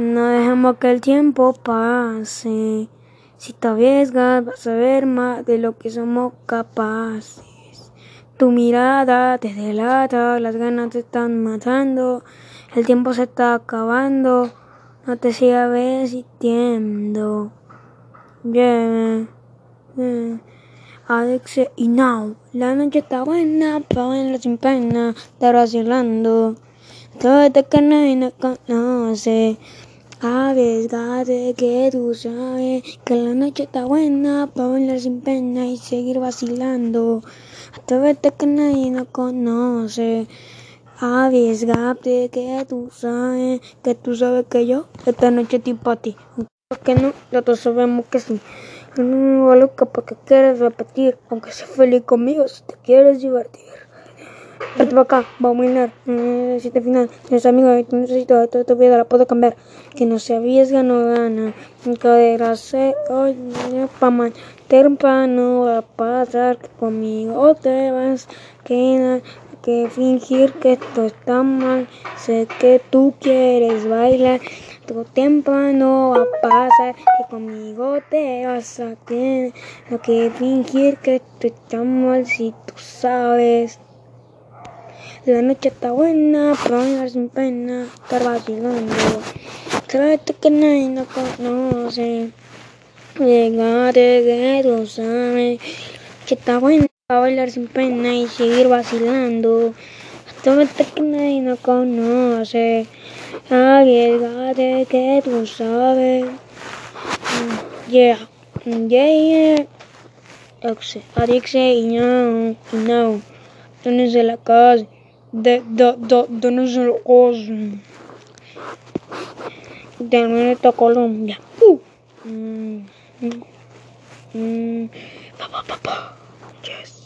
No dejemos que el tiempo pase. Si te arriesgas, vas a ver más de lo que somos capaces. Tu mirada te delata, las ganas te están matando. El tiempo se está acabando. No te sigas resistiendo. Yeah. yeah. Alex y now. La noche está buena, verla sin pena, estar vacilando. Todo este que nadie nos conoce. Arriesgate que tú sabes que la noche está buena para bailar sin pena y seguir vacilando. Atrévete que nadie nos conoce. Arriesgate que tú sabes que tú sabes que yo esta noche estoy para ti. Aunque no, nosotros sabemos que sí. Yo no me vuelvo loca porque quieres repetir, aunque seas feliz conmigo si te quieres divertir. Vete para acá, vamos a si te final, tienes amigos y tú necesitas toda tu vida, la puedo cambiar. Que no se arriesga, no gana. Que desgracia, hoy para mal. Temprano va a pasar que conmigo te vas a quedar. Que fingir que esto está mal. Sé que tú quieres bailar. Tu temprano va a pasar que conmigo te vas a quedar. No que fingir que esto está mal si tú sabes. La noche está buena, para bailar sin pena, estar vacilando. Créete que nadie nos conoce. Llegate que tú sabes que está buena para bailar sin pena y seguir vacilando. Créete que nadie nos conoce. Arriesgate que tú sabes. Yeah, yeah, yeah. Oxe, Arixe y no, y no. ¿Dónde se la casa? De, de, de, ¿Dónde se la casa? De nuestra Colombia. Uh. Mm, mm, mm. Pa, pa, pa, pa. Yes.